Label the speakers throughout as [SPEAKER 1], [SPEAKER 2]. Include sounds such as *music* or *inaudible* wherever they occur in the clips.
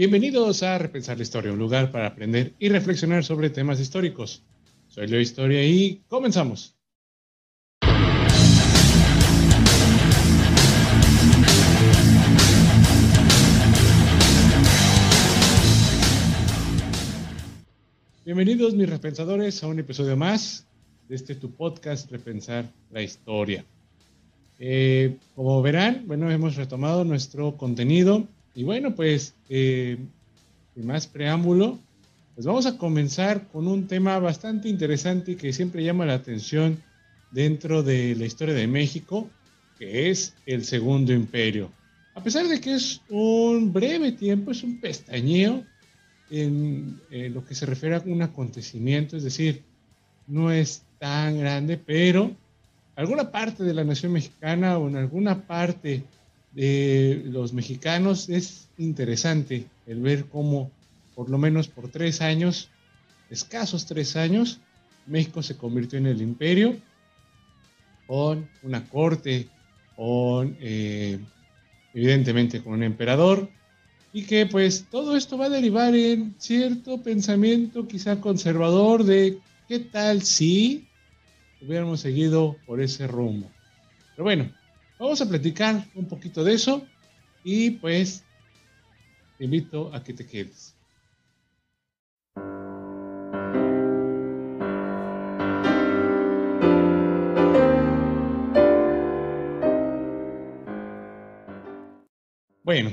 [SPEAKER 1] Bienvenidos a Repensar la Historia, un lugar para aprender y reflexionar sobre temas históricos. Soy Leo Historia y comenzamos. Bienvenidos mis repensadores a un episodio más de este tu podcast Repensar la Historia. Eh, como verán, bueno, hemos retomado nuestro contenido y bueno, pues, eh, sin más preámbulo, pues vamos a comenzar con un tema bastante interesante que siempre llama la atención dentro de la historia de México, que es el Segundo Imperio. A pesar de que es un breve tiempo, es un pestañeo en lo que se refiere a un acontecimiento, es decir, no es tan grande, pero alguna parte de la nación mexicana o en alguna parte de los mexicanos es interesante el ver cómo por lo menos por tres años, escasos tres años, México se convirtió en el imperio con una corte, con eh, evidentemente con un emperador, y que pues todo esto va a derivar en cierto pensamiento quizá conservador de qué tal si hubiéramos seguido por ese rumbo. Pero bueno, vamos a platicar un poquito de eso y pues te invito a que te quedes. Bueno,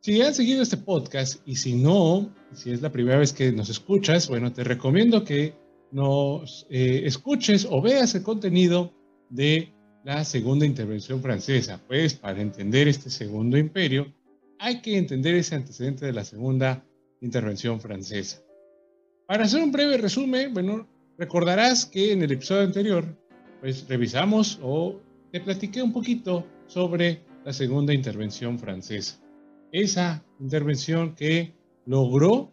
[SPEAKER 1] si han seguido este podcast y si no, si es la primera vez que nos escuchas, bueno, te recomiendo que nos eh, escuches o veas el contenido de la segunda intervención francesa. Pues para entender este segundo imperio hay que entender ese antecedente de la segunda intervención francesa. Para hacer un breve resumen, bueno, recordarás que en el episodio anterior, pues revisamos o te platiqué un poquito sobre la segunda intervención francesa. Esa intervención que logró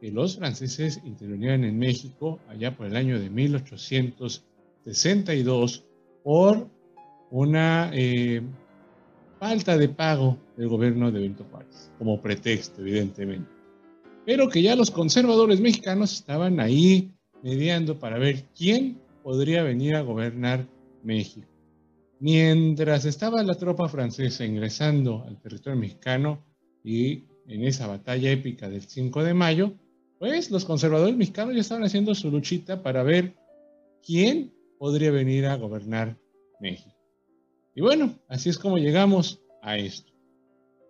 [SPEAKER 1] que los franceses intervinieran en México allá por el año de 1862 por una eh, falta de pago del gobierno de Benito Juárez, como pretexto, evidentemente. Pero que ya los conservadores mexicanos estaban ahí mediando para ver quién podría venir a gobernar México. Mientras estaba la tropa francesa ingresando al territorio mexicano y en esa batalla épica del 5 de mayo, pues los conservadores mexicanos ya estaban haciendo su luchita para ver quién podría venir a gobernar México. Y bueno, así es como llegamos a esto.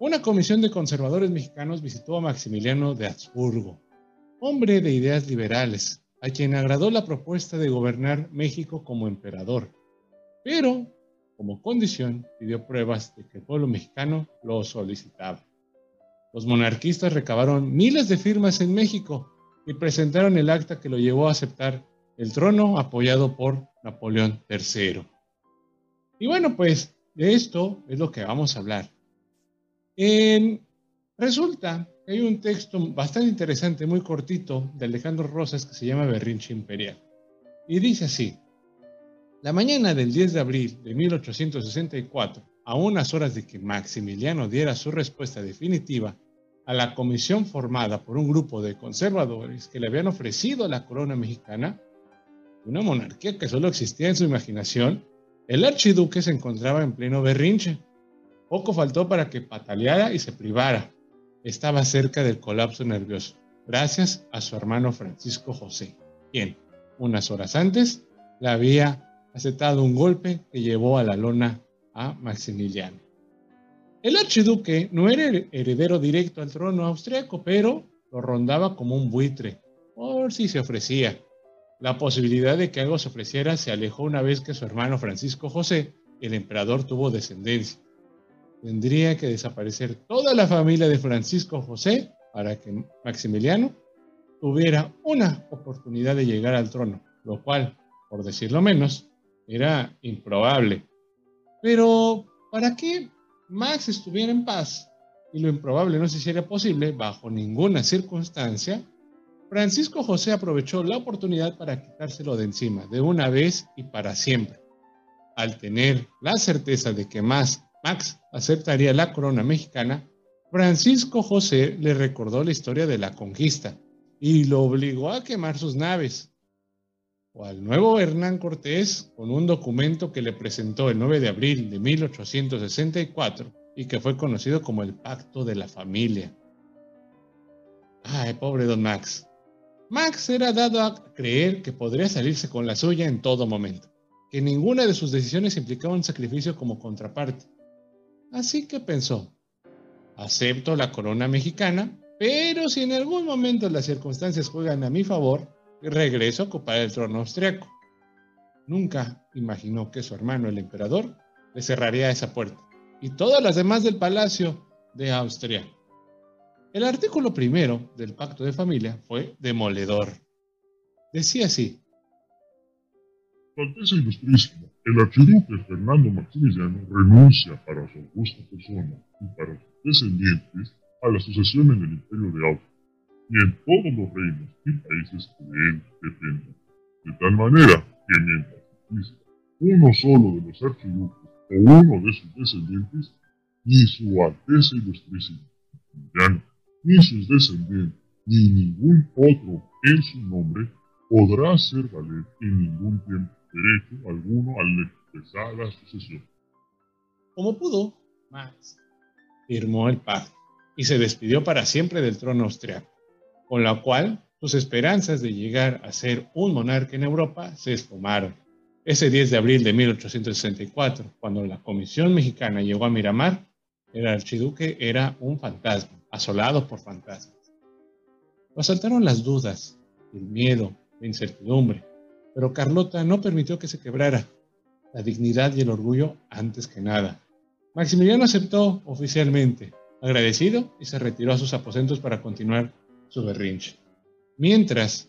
[SPEAKER 1] Una comisión de conservadores mexicanos visitó a Maximiliano de Habsburgo, hombre de ideas liberales, a quien agradó la propuesta de gobernar México como emperador, pero como condición pidió pruebas de que el pueblo mexicano lo solicitaba. Los monarquistas recabaron miles de firmas en México y presentaron el acta que lo llevó a aceptar el trono apoyado por Napoleón III. Y bueno, pues de esto es lo que vamos a hablar. resulta que hay un texto bastante interesante, muy cortito, de Alejandro Rosas que se llama Berrinche Imperial. Y dice así, la mañana del 10 de abril de 1864, a unas horas de que Maximiliano diera su respuesta definitiva a la comisión formada por un grupo de conservadores que le habían ofrecido la corona mexicana, una monarquía que solo existía en su imaginación, el archiduque se encontraba en pleno berrinche. Poco faltó para que pataleara y se privara. Estaba cerca del colapso nervioso, gracias a su hermano Francisco José, quien, unas horas antes, le había aceptado un golpe que llevó a la lona a Maximiliano. El archiduque no era heredero directo al trono austriaco, pero lo rondaba como un buitre, por si se ofrecía. La posibilidad de que algo se ofreciera se alejó una vez que su hermano Francisco José, el emperador, tuvo descendencia. Tendría que desaparecer toda la familia de Francisco José para que Maximiliano tuviera una oportunidad de llegar al trono, lo cual, por decirlo menos, era improbable. Pero, ¿para qué Max estuviera en paz y lo improbable no se hiciera posible bajo ninguna circunstancia, Francisco José aprovechó la oportunidad para quitárselo de encima de una vez y para siempre. Al tener la certeza de que Max, Max aceptaría la corona mexicana, Francisco José le recordó la historia de la conquista y lo obligó a quemar sus naves. O al nuevo Hernán Cortés con un documento que le presentó el 9 de abril de 1864 y que fue conocido como el Pacto de la Familia. Ay, pobre don Max. Max era dado a creer que podría salirse con la suya en todo momento, que ninguna de sus decisiones implicaba un sacrificio como contraparte. Así que pensó, Acepto la corona mexicana, pero si en algún momento las circunstancias juegan a mi favor, regreso a ocupar el trono austriaco. Nunca imaginó que su hermano, el emperador, le cerraría esa puerta, y todas las demás del palacio de Austria. El artículo primero del pacto de familia fue demoledor. Decía así.
[SPEAKER 2] Alteza Ilustrísima, el archiduque Fernando Maximiliano renuncia para su augusta persona y para descendientes a la sucesión en el imperio de Austria y en todos los reinos y países que de él dependen, de tal manera que mientras exista uno solo de los archiduques o uno de sus descendientes, ni su Alteza Ilustrísima, ni sus descendientes, ni ningún otro en su nombre podrá ser valer en ningún tiempo derecho alguno al expresar la sucesión.
[SPEAKER 1] Como pudo, Max firmó el pacto y se despidió para siempre del trono austriaco, con la cual sus esperanzas de llegar a ser un monarca en Europa se esfumaron. Ese 10 de abril de 1864, cuando la Comisión Mexicana llegó a Miramar, el archiduque era un fantasma, asolado por fantasmas. Lo asaltaron las dudas, el miedo, la incertidumbre, pero Carlota no permitió que se quebrara. La dignidad y el orgullo antes que nada. Maximiliano aceptó oficialmente, agradecido, y se retiró a sus aposentos para continuar su berrinche. Mientras,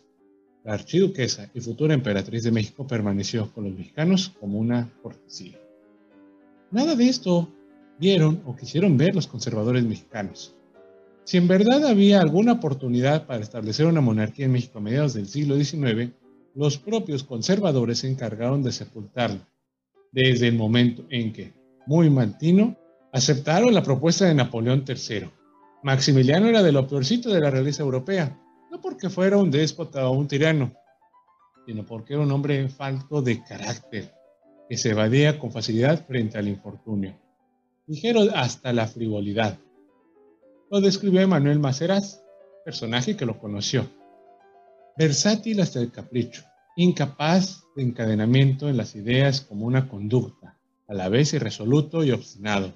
[SPEAKER 1] la archiduquesa y futura emperatriz de México permaneció con los mexicanos como una cortesía. Nada de esto vieron o quisieron ver los conservadores mexicanos. Si en verdad había alguna oportunidad para establecer una monarquía en México a mediados del siglo XIX, los propios conservadores se encargaron de sepultarla, desde el momento en que, muy mantino, aceptaron la propuesta de Napoleón III. Maximiliano era de lo peorcito de la realeza europea, no porque fuera un déspota o un tirano, sino porque era un hombre falto de carácter, que se evadía con facilidad frente al infortunio, ligero hasta la frivolidad. Lo describió Emmanuel Maceras, personaje que lo conoció. Versátil hasta el capricho, incapaz de encadenamiento en las ideas como una conducta, a la vez irresoluto y obstinado,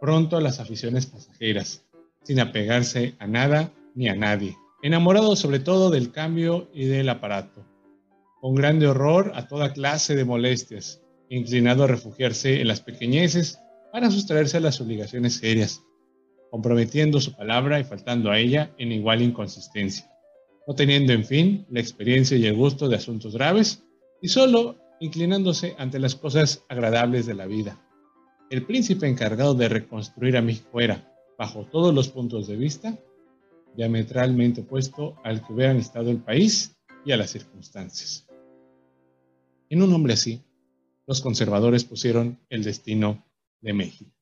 [SPEAKER 1] pronto a las aficiones pasajeras, sin apegarse a nada ni a nadie, enamorado sobre todo del cambio y del aparato, con grande horror a toda clase de molestias, inclinado a refugiarse en las pequeñeces para sustraerse a las obligaciones serias, comprometiendo su palabra y faltando a ella en igual inconsistencia, no teniendo en fin la experiencia y el gusto de asuntos graves y solo inclinándose ante las cosas agradables de la vida. El príncipe encargado de reconstruir a México era, bajo todos los puntos de vista, diametralmente opuesto al que hubieran estado el país y a las circunstancias. En un hombre así, los conservadores pusieron el destino de México.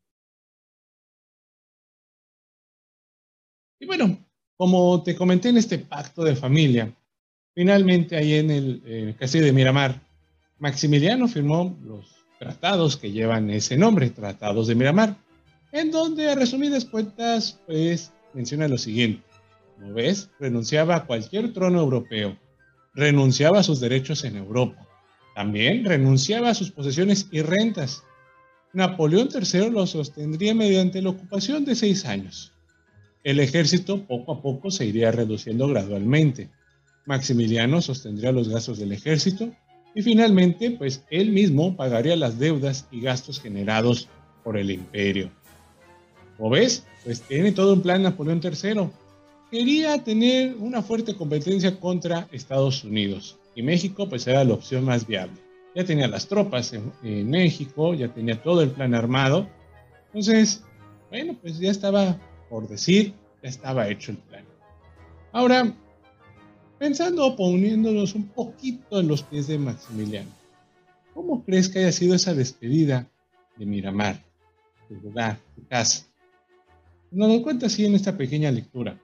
[SPEAKER 1] Y bueno, como te comenté en este pacto de familia, finalmente ahí en el, de Miramar, Maximiliano firmó los tratados que llevan ese nombre, Tratados de Miramar, en donde a resumidas cuentas, pues menciona lo siguiente. Como ves, renunciaba a cualquier trono europeo, renunciaba a sus derechos en Europa, también renunciaba a sus posesiones y rentas. Napoleón III lo sostendría mediante la ocupación de seis años. El ejército poco a poco se iría reduciendo gradualmente. Maximiliano sostendría los gastos del ejército y finalmente, pues él mismo pagaría las deudas y gastos generados por el imperio. Como ves, pues tiene todo un plan Napoleón III. Quería tener una fuerte competencia contra Estados Unidos y México pues era la opción más viable. Ya tenía las tropas en México, ya tenía todo el plan armado. Entonces, bueno, pues ya estaba, por decir, ya estaba hecho el plan. Ahora, Pensando, poniéndonos un poquito en los pies de Maximiliano, ¿cómo crees que haya sido esa despedida de Miramar, tu lugar, tu casa? Nos lo cuenta así en esta pequeña lectura.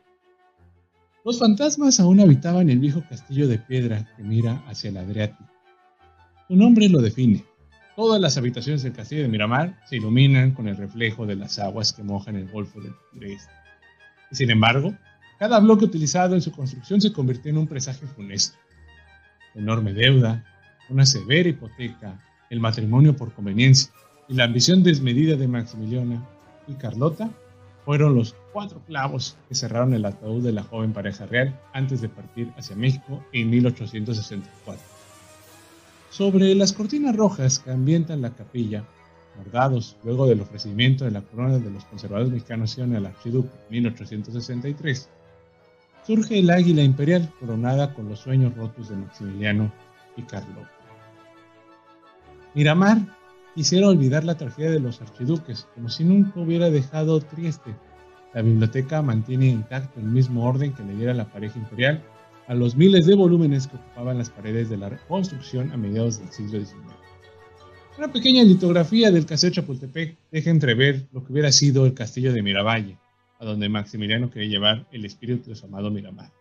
[SPEAKER 1] Los fantasmas aún habitaban el viejo castillo de piedra que mira hacia el Adriático. Su nombre lo define. Todas las habitaciones del castillo de Miramar se iluminan con el reflejo de las aguas que mojan el Golfo del Este. Sin embargo, cada bloque utilizado en su construcción se convirtió en un presagio funesto. enorme deuda, una severa hipoteca, el matrimonio por conveniencia y la ambición desmedida de Maximiliano y Carlota fueron los cuatro clavos que cerraron el ataúd de la joven pareja real antes de partir hacia México en 1864. Sobre las cortinas rojas que ambientan la capilla, bordados luego del ofrecimiento de la corona de los conservadores mexicanos al archiduque en 1863, surge el águila imperial coronada con los sueños rotos de Maximiliano y Carlota. Miramar quisiera olvidar la tragedia de los archiduques, como si nunca hubiera dejado Trieste. La biblioteca mantiene intacto el mismo orden que le diera la pareja imperial a los miles de volúmenes que ocupaban las paredes de la reconstrucción a mediados del siglo XIX. Una pequeña litografía del Castillo Chapultepec deja entrever lo que hubiera sido el castillo de Miravalle, a donde Maximiliano quería llevar el espíritu de su amado Miramar.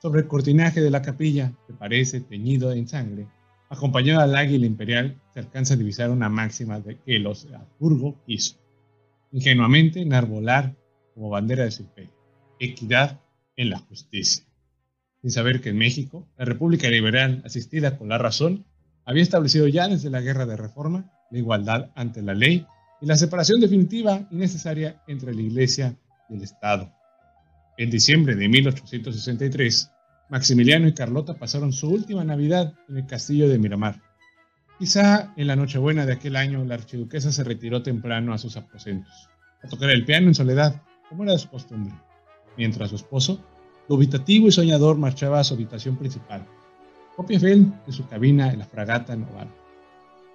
[SPEAKER 1] Sobre el cortinaje de la capilla, que parece teñido en sangre, acompañado al águila imperial, se alcanza a divisar una máxima de que los Habsburgo hizo, ingenuamente enarbolar como bandera de su imperio, equidad en la justicia. Sin saber que en México, la República Liberal, asistida con la razón, había establecido ya desde la Guerra de Reforma la igualdad ante la ley y la separación definitiva y necesaria entre la Iglesia y el Estado. En diciembre de 1863, Maximiliano y Carlota pasaron su última Navidad en el castillo de Miramar. Quizá en la Nochebuena de aquel año la archiduquesa se retiró temprano a sus aposentos, a tocar el piano en soledad, como era su costumbre, mientras su esposo, dubitativo y soñador, marchaba a su habitación principal, copia fiel de su cabina en la fragata naval,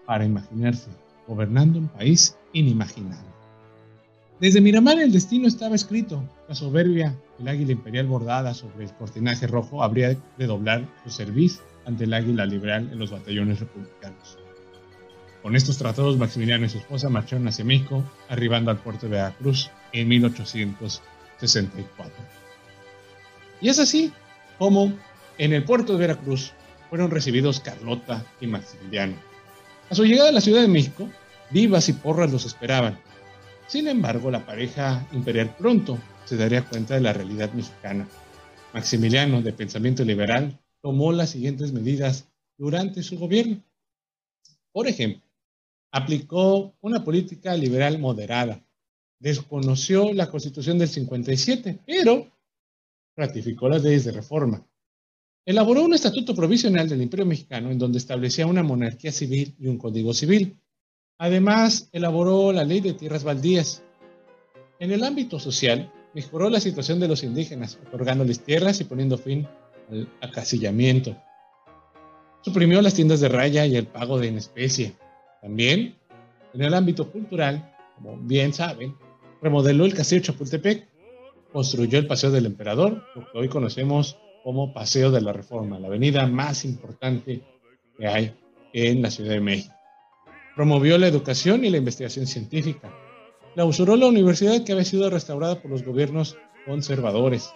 [SPEAKER 1] para imaginarse gobernando un país inimaginable. Desde Miramar el destino estaba escrito. La soberbia, el águila imperial bordada sobre el cortinaje rojo, habría de doblar su cerviz ante el águila liberal en los batallones republicanos. Con estos tratados, Maximiliano y su esposa marcharon hacia México, arribando al puerto de Veracruz en 1864. Y es así como en el puerto de Veracruz fueron recibidos Carlota y Maximiliano. A su llegada a la Ciudad de México, vivas y porras los esperaban, sin embargo, la pareja imperial pronto se daría cuenta de la realidad mexicana. Maximiliano, de pensamiento liberal, tomó las siguientes medidas durante su gobierno. Por ejemplo, aplicó una política liberal moderada, desconoció la constitución del 57, pero ratificó las leyes de reforma. Elaboró un estatuto provisional del Imperio Mexicano en donde establecía una monarquía civil y un código civil. Además, elaboró la ley de tierras baldías. En el ámbito social, mejoró la situación de los indígenas, otorgándoles tierras y poniendo fin al acasillamiento. Suprimió las tiendas de raya y el pago de en especie. También, en el ámbito cultural, como bien saben, remodeló el castillo Chapultepec, construyó el Paseo del Emperador, lo que hoy conocemos como Paseo de la Reforma, la avenida más importante que hay en la Ciudad de México. Promovió la educación y la investigación científica. Clausuró la universidad que había sido restaurada por los gobiernos conservadores.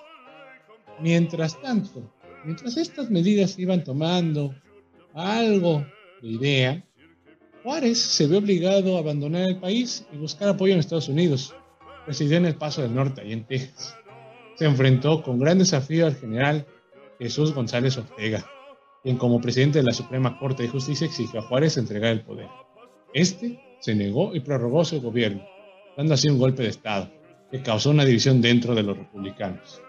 [SPEAKER 1] Mientras tanto, mientras estas medidas iban tomando algo de idea, Juárez se vio obligado a abandonar el país y buscar apoyo en Estados Unidos. Residió en el Paso del Norte, y en Texas. Se enfrentó con gran desafío al general Jesús González Ortega, quien como presidente de la Suprema Corte de Justicia exigió a Juárez entregar el poder. Este se negó y prorrogó su gobierno, dando así un golpe de Estado que causó una división dentro de los republicanos.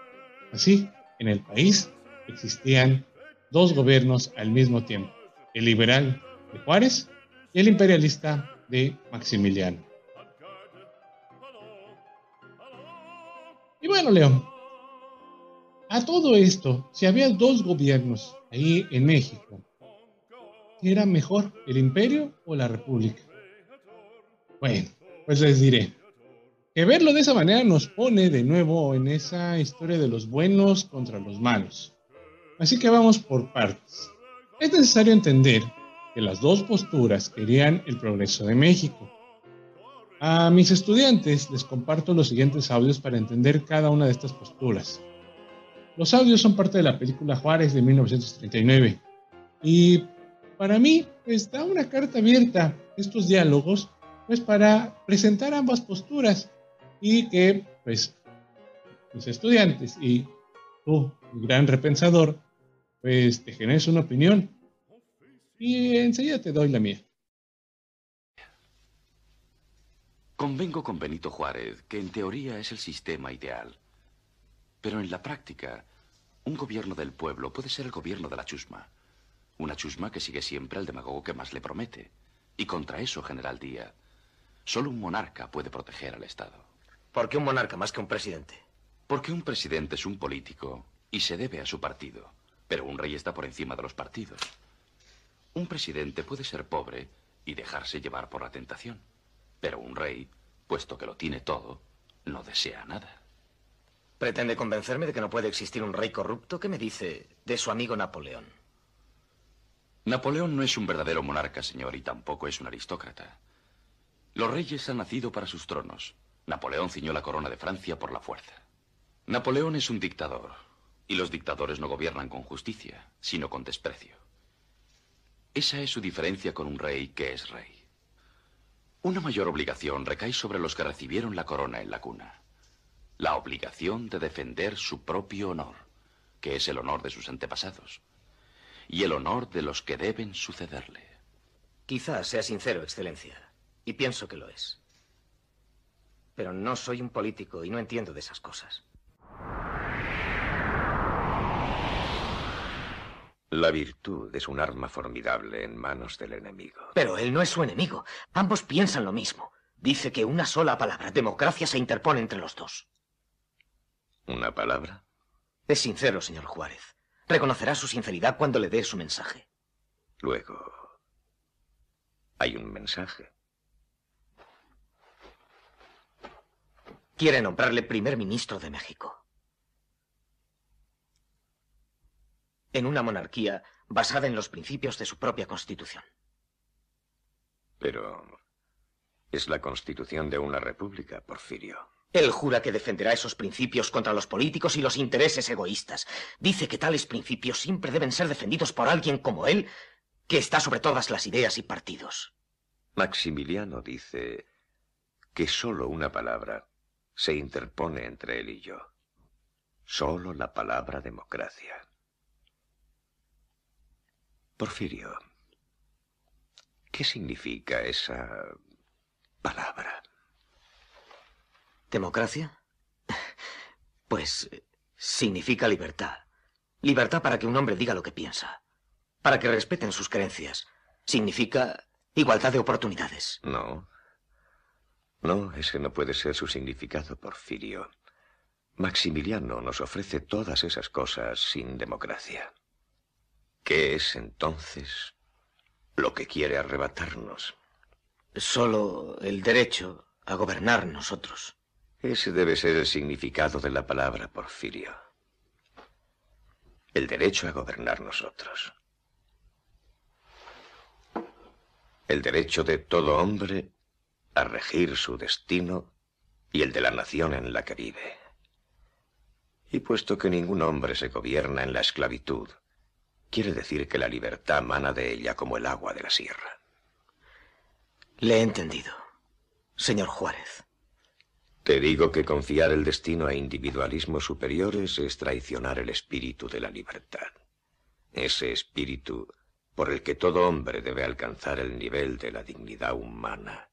[SPEAKER 1] Así, en el país existían dos gobiernos al mismo tiempo, el liberal de Juárez y el imperialista de Maximiliano. Y bueno, León, a todo esto, si había dos gobiernos ahí en México, era mejor, el imperio o la república? Bueno, pues les diré que verlo de esa manera nos pone de nuevo en esa historia de los buenos contra los malos. Así que vamos por partes. Es necesario entender que las dos posturas querían el progreso de México. A mis estudiantes les comparto los siguientes audios para entender cada una de estas posturas. Los audios son parte de la película Juárez de 1939 y para mí pues da una carta abierta estos diálogos pues para presentar ambas posturas y que pues mis estudiantes y tú, gran repensador, pues te generes una opinión y enseguida te doy la mía.
[SPEAKER 3] Convengo con Benito Juárez que en teoría es el sistema ideal. Pero en la práctica, un gobierno del pueblo puede ser el gobierno de la chusma. Una chusma que sigue siempre al demagogo que más le promete. Y contra eso, General Díaz, solo un monarca puede proteger al Estado.
[SPEAKER 4] ¿Por qué un monarca más que un presidente?
[SPEAKER 3] Porque un presidente es un político y se debe a su partido. Pero un rey está por encima de los partidos. Un presidente puede ser pobre y dejarse llevar por la tentación. Pero un rey, puesto que lo tiene todo, no desea nada.
[SPEAKER 4] ¿Pretende convencerme de que no puede existir un rey corrupto? ¿Qué me dice de su amigo Napoleón?
[SPEAKER 3] Napoleón no es un verdadero monarca, señor, y tampoco es un aristócrata. Los reyes han nacido para sus tronos. Napoleón ciñó la corona de Francia por la fuerza. Napoleón es un dictador, y los dictadores no gobiernan con justicia, sino con desprecio. Esa es su diferencia con un rey que es rey. Una mayor obligación recae sobre los que recibieron la corona en la cuna. La obligación de defender su propio honor, que es el honor de sus antepasados, y el honor de los que deben sucederle.
[SPEAKER 4] Quizás sea sincero, Excelencia, y pienso que lo es. Pero no soy un político y no entiendo de esas cosas.
[SPEAKER 5] La virtud es un arma formidable en manos del enemigo.
[SPEAKER 4] Pero él no es su enemigo. Ambos piensan lo mismo. Dice que una sola palabra, democracia, se interpone entre los dos.
[SPEAKER 5] ¿Una palabra?
[SPEAKER 4] Es sincero, señor Juárez. Reconocerá su sinceridad cuando le dé su mensaje.
[SPEAKER 5] Luego, hay un mensaje.
[SPEAKER 4] Quiere nombrarle primer ministro de México. En una monarquía basada en los principios de su propia constitución.
[SPEAKER 5] Pero es la constitución de una república, Porfirio.
[SPEAKER 4] Él jura que defenderá esos principios contra los políticos y los intereses egoístas. Dice que tales principios siempre deben ser defendidos por alguien como él, que está sobre todas las ideas y partidos.
[SPEAKER 5] Maximiliano dice que solo una palabra se interpone entre él y yo. Solo la palabra democracia. Porfirio, ¿qué significa esa palabra?
[SPEAKER 4] ¿Democracia? Pues significa libertad. Libertad para que un hombre diga lo que piensa. Para que respeten sus creencias. Significa igualdad de oportunidades.
[SPEAKER 5] No. No, ese no puede ser su significado, Porfirio. Maximiliano nos ofrece todas esas cosas sin democracia. ¿Qué es entonces lo que quiere arrebatarnos?
[SPEAKER 4] Solo el derecho a gobernar nosotros.
[SPEAKER 5] Ese debe ser el significado de la palabra Porfirio. El derecho a gobernar nosotros. El derecho de todo hombre a regir su destino y el de la nación en la que vive. Y puesto que ningún hombre se gobierna en la esclavitud, Quiere decir que la libertad mana de ella como el agua de la sierra.
[SPEAKER 4] Le he entendido, señor Juárez.
[SPEAKER 5] Te digo que confiar el destino a individualismos superiores es traicionar el espíritu de la libertad. Ese espíritu por el que todo hombre debe alcanzar el nivel de la dignidad humana,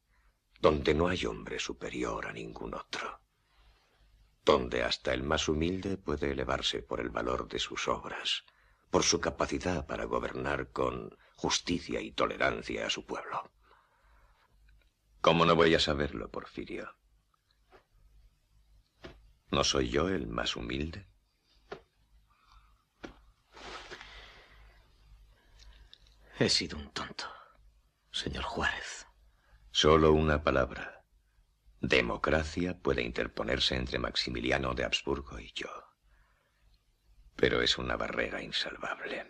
[SPEAKER 5] donde no hay hombre superior a ningún otro, donde hasta el más humilde puede elevarse por el valor de sus obras, por su capacidad para gobernar con justicia y tolerancia a su pueblo. ¿Cómo no voy a saberlo, Porfirio? ¿No soy yo el más humilde?
[SPEAKER 4] He sido un tonto, señor Juárez.
[SPEAKER 5] Solo una palabra. Democracia puede interponerse entre Maximiliano de Habsburgo y yo pero es una barrera insalvable.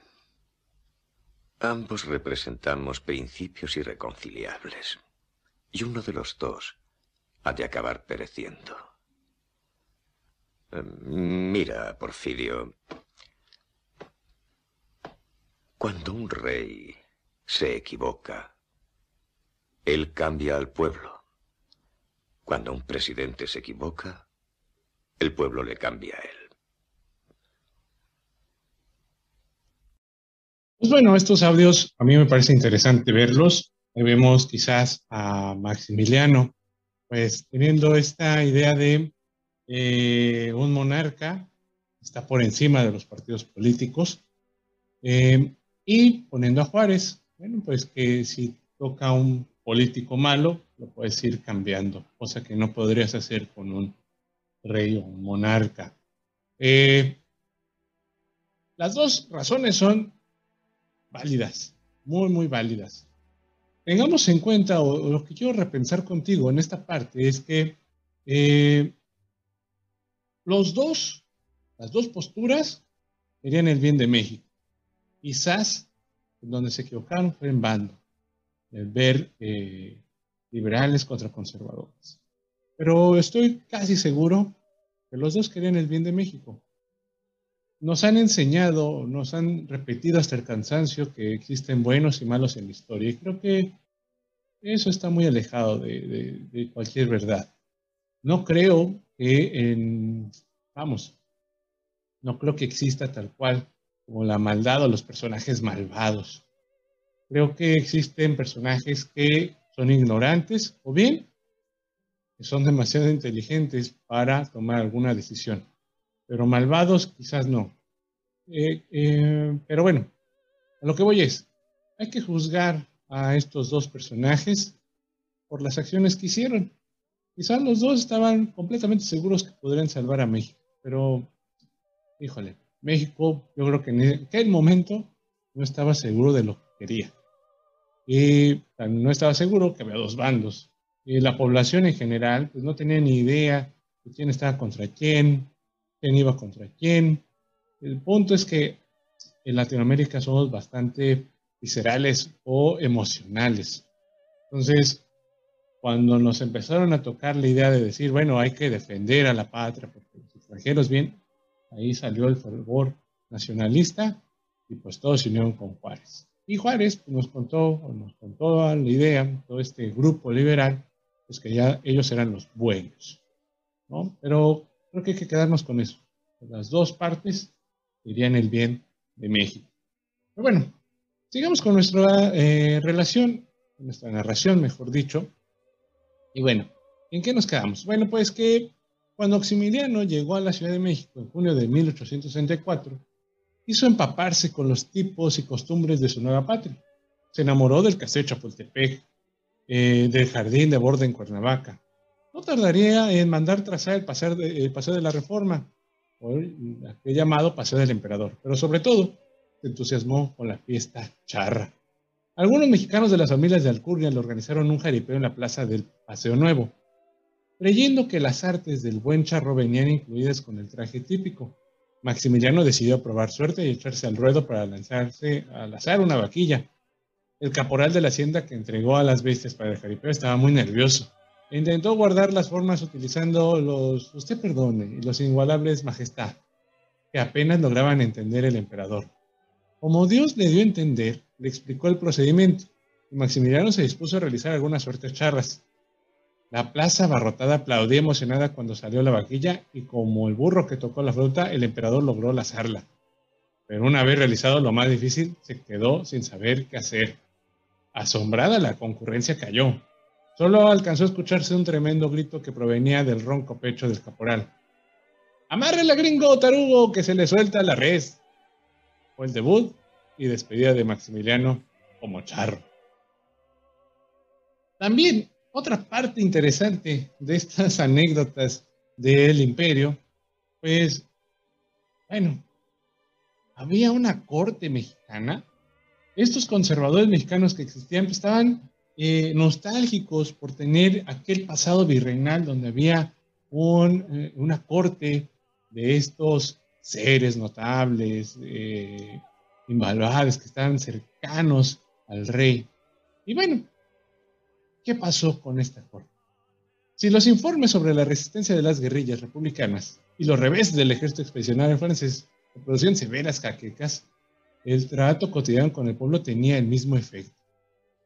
[SPEAKER 5] Ambos representamos principios irreconciliables, y uno de los dos ha de acabar pereciendo. Em, mira, Porfirio, cuando un rey se equivoca, él cambia al pueblo. Cuando un presidente se equivoca, el pueblo le cambia a él.
[SPEAKER 1] Pues bueno, estos audios a mí me parece interesante verlos. Ahí vemos quizás a Maximiliano, pues teniendo esta idea de eh, un monarca está por encima de los partidos políticos eh, y poniendo a Juárez, bueno, pues que si toca un político malo, lo puedes ir cambiando, cosa que no podrías hacer con un rey o un monarca. Eh, las dos razones son válidas, muy, muy válidas. Tengamos en cuenta, o, lo que quiero repensar contigo en esta parte, es que eh, los dos, las dos posturas querían el bien de México. Quizás donde se equivocaron fue en bando, el ver eh, liberales contra conservadores. Pero estoy casi seguro que los dos querían el bien de México nos han enseñado, nos han repetido hasta el cansancio que existen buenos y malos en la historia. Y creo que eso está muy alejado de, cualquier verdad. No creo que vamos, no creo que exista tal cual como la maldad o los personajes malvados. Creo que existen personajes que son ignorantes o bien que son demasiado inteligentes para tomar alguna decisión pero malvados quizás no. Eh, eh, pero bueno, a lo que voy es, hay que juzgar a estos dos personajes por las acciones que hicieron. Quizás los dos estaban completamente seguros que podrían salvar a México, pero, híjole, México yo creo que en aquel momento no estaba seguro de lo que quería. Y no estaba seguro que había dos bandos. Y la población en general pues, no tenía ni idea de quién estaba contra quién, quién iba contra quién. El punto es que en Latinoamérica somos bastante viscerales o emocionales. Entonces, cuando nos empezaron a tocar la idea de decir, bueno, hay que defender a la patria, porque los extranjeros bien, ahí salió el fervor nacionalista y pues todos se unieron con Juárez. Y Juárez nos contó, nos contó la idea, todo este grupo liberal, pues que ya ellos eran los buenos, ¿no? Pero Creo que hay que quedarnos con eso. Las dos partes irían el bien de México. Pero bueno, sigamos con nuestra eh, relación, nuestra narración, mejor dicho. Y bueno, ¿en qué nos quedamos? Bueno, pues que cuando Maximiliano llegó a la Ciudad de México en junio de 1864, hizo empaparse con los tipos y costumbres de su nueva patria. Se enamoró del Castillo Chapultepec, eh, del Jardín de Borda en Cuernavaca, no tardaría en mandar trazar el paseo de, la Reforma, o el, llamado Paseo del Emperador, pero sobre todo se entusiasmó con la fiesta charra. Algunos mexicanos de las familias de Alcurnia le organizaron un jaripeo en la plaza del Paseo Nuevo, creyendo que las artes del buen charro venían incluidas con el traje típico. Maximiliano decidió probar suerte y echarse al ruedo para lanzarse al azar una vaquilla. El caporal de la hacienda que entregó a las bestias para el jaripeo estaba muy nervioso Intentó guardar las formas utilizando los, usted perdone, los inigualables majestad, que apenas lograban entender el emperador. Como Dios le dio a entender, le explicó el procedimiento, y Maximiliano se dispuso a realizar algunas suertes charras. La plaza abarrotada aplaudía emocionada cuando salió la vaquilla, y como el burro que tocó la flauta, el emperador logró lazarla. Pero una vez realizado lo más difícil, se quedó sin saber qué hacer. Asombrada, la concurrencia cayó Solo alcanzó a escucharse un tremendo grito que provenía del ronco pecho del caporal. ¡Amárrela, gringo, tarugo, que se le suelta la res! Fue el debut y despedida de Maximiliano como charro. También otra parte interesante de estas anécdotas del imperio, pues, bueno, había una corte mexicana. Estos conservadores mexicanos que existían pues, estaban eh, nostálgicos por tener aquel pasado virreinal donde había eh, una corte de estos seres notables, eh, invaluables, que estaban cercanos al rey. Y bueno, ¿qué pasó con esta corte? Si los informes sobre la resistencia de las guerrillas republicanas y los reveses del ejército expedicionario francés producían severas caquecas, el trato cotidiano con el pueblo tenía el mismo efecto.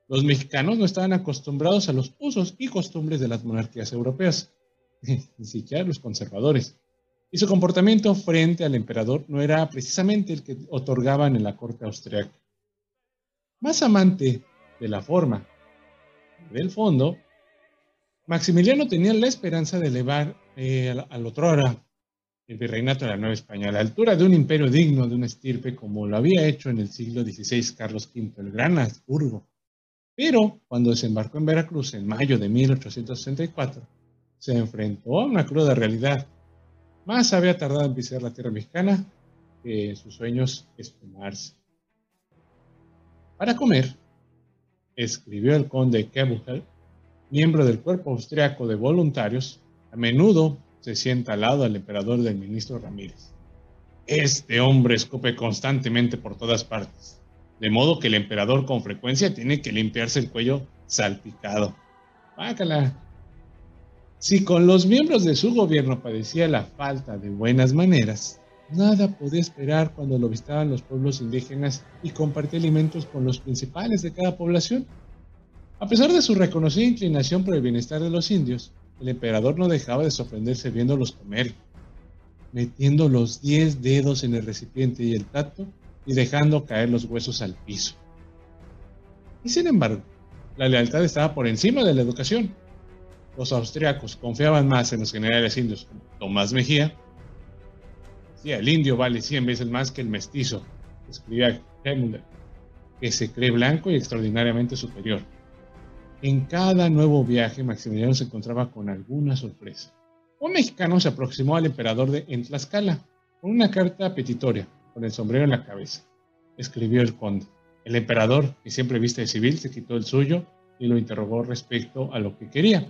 [SPEAKER 1] Los mexicanos no estaban acostumbrados a los usos y costumbres de las monarquías europeas, *laughs* ni siquiera los conservadores, y su comportamiento frente al emperador no era precisamente el que otorgaban en la corte austriaca. Más amante de la forma del fondo, Maximiliano tenía la esperanza de elevar eh, al, al otrora el virreinato de la Nueva España a la altura de un imperio digno de una estirpe como lo había hecho en el siglo XVI Carlos V, el Gran Habsburgo. Pero cuando desembarcó en Veracruz en mayo de 1864, se enfrentó a una cruda realidad. Más había tardado en pisar la tierra mexicana que sus sueños esfumarse. Para comer, escribió el conde Kebuchel, miembro del cuerpo austriaco de voluntarios, a menudo se sienta al lado del emperador del ministro Ramírez. Este hombre escupe constantemente por todas partes, de modo que el emperador con frecuencia tiene que limpiarse el cuello salpicado. Bácala. Si con los miembros de su gobierno padecía la falta de buenas maneras, nada podía esperar cuando lo visitaban los pueblos indígenas y compartía alimentos con los principales de cada población. A pesar de su reconocida inclinación por el bienestar de los indios, el emperador no dejaba de sorprenderse viéndolos comer, metiendo los diez dedos en el recipiente y el tacto y dejando caer los huesos al piso. Y sin embargo, la lealtad estaba por encima de la educación. Los austriacos confiaban más en los generales indios como Tomás Mejía. Sí, el indio vale 100 veces más que el mestizo, escribía Hemmler, que se cree blanco y extraordinariamente superior. En cada nuevo viaje, Maximiliano se encontraba con alguna sorpresa. Un mexicano se aproximó al emperador de en Tlaxcala con una carta petitoria, con el sombrero en la cabeza. Escribió el conde. El emperador, que siempre viste de civil, se quitó el suyo y lo interrogó respecto a lo que quería.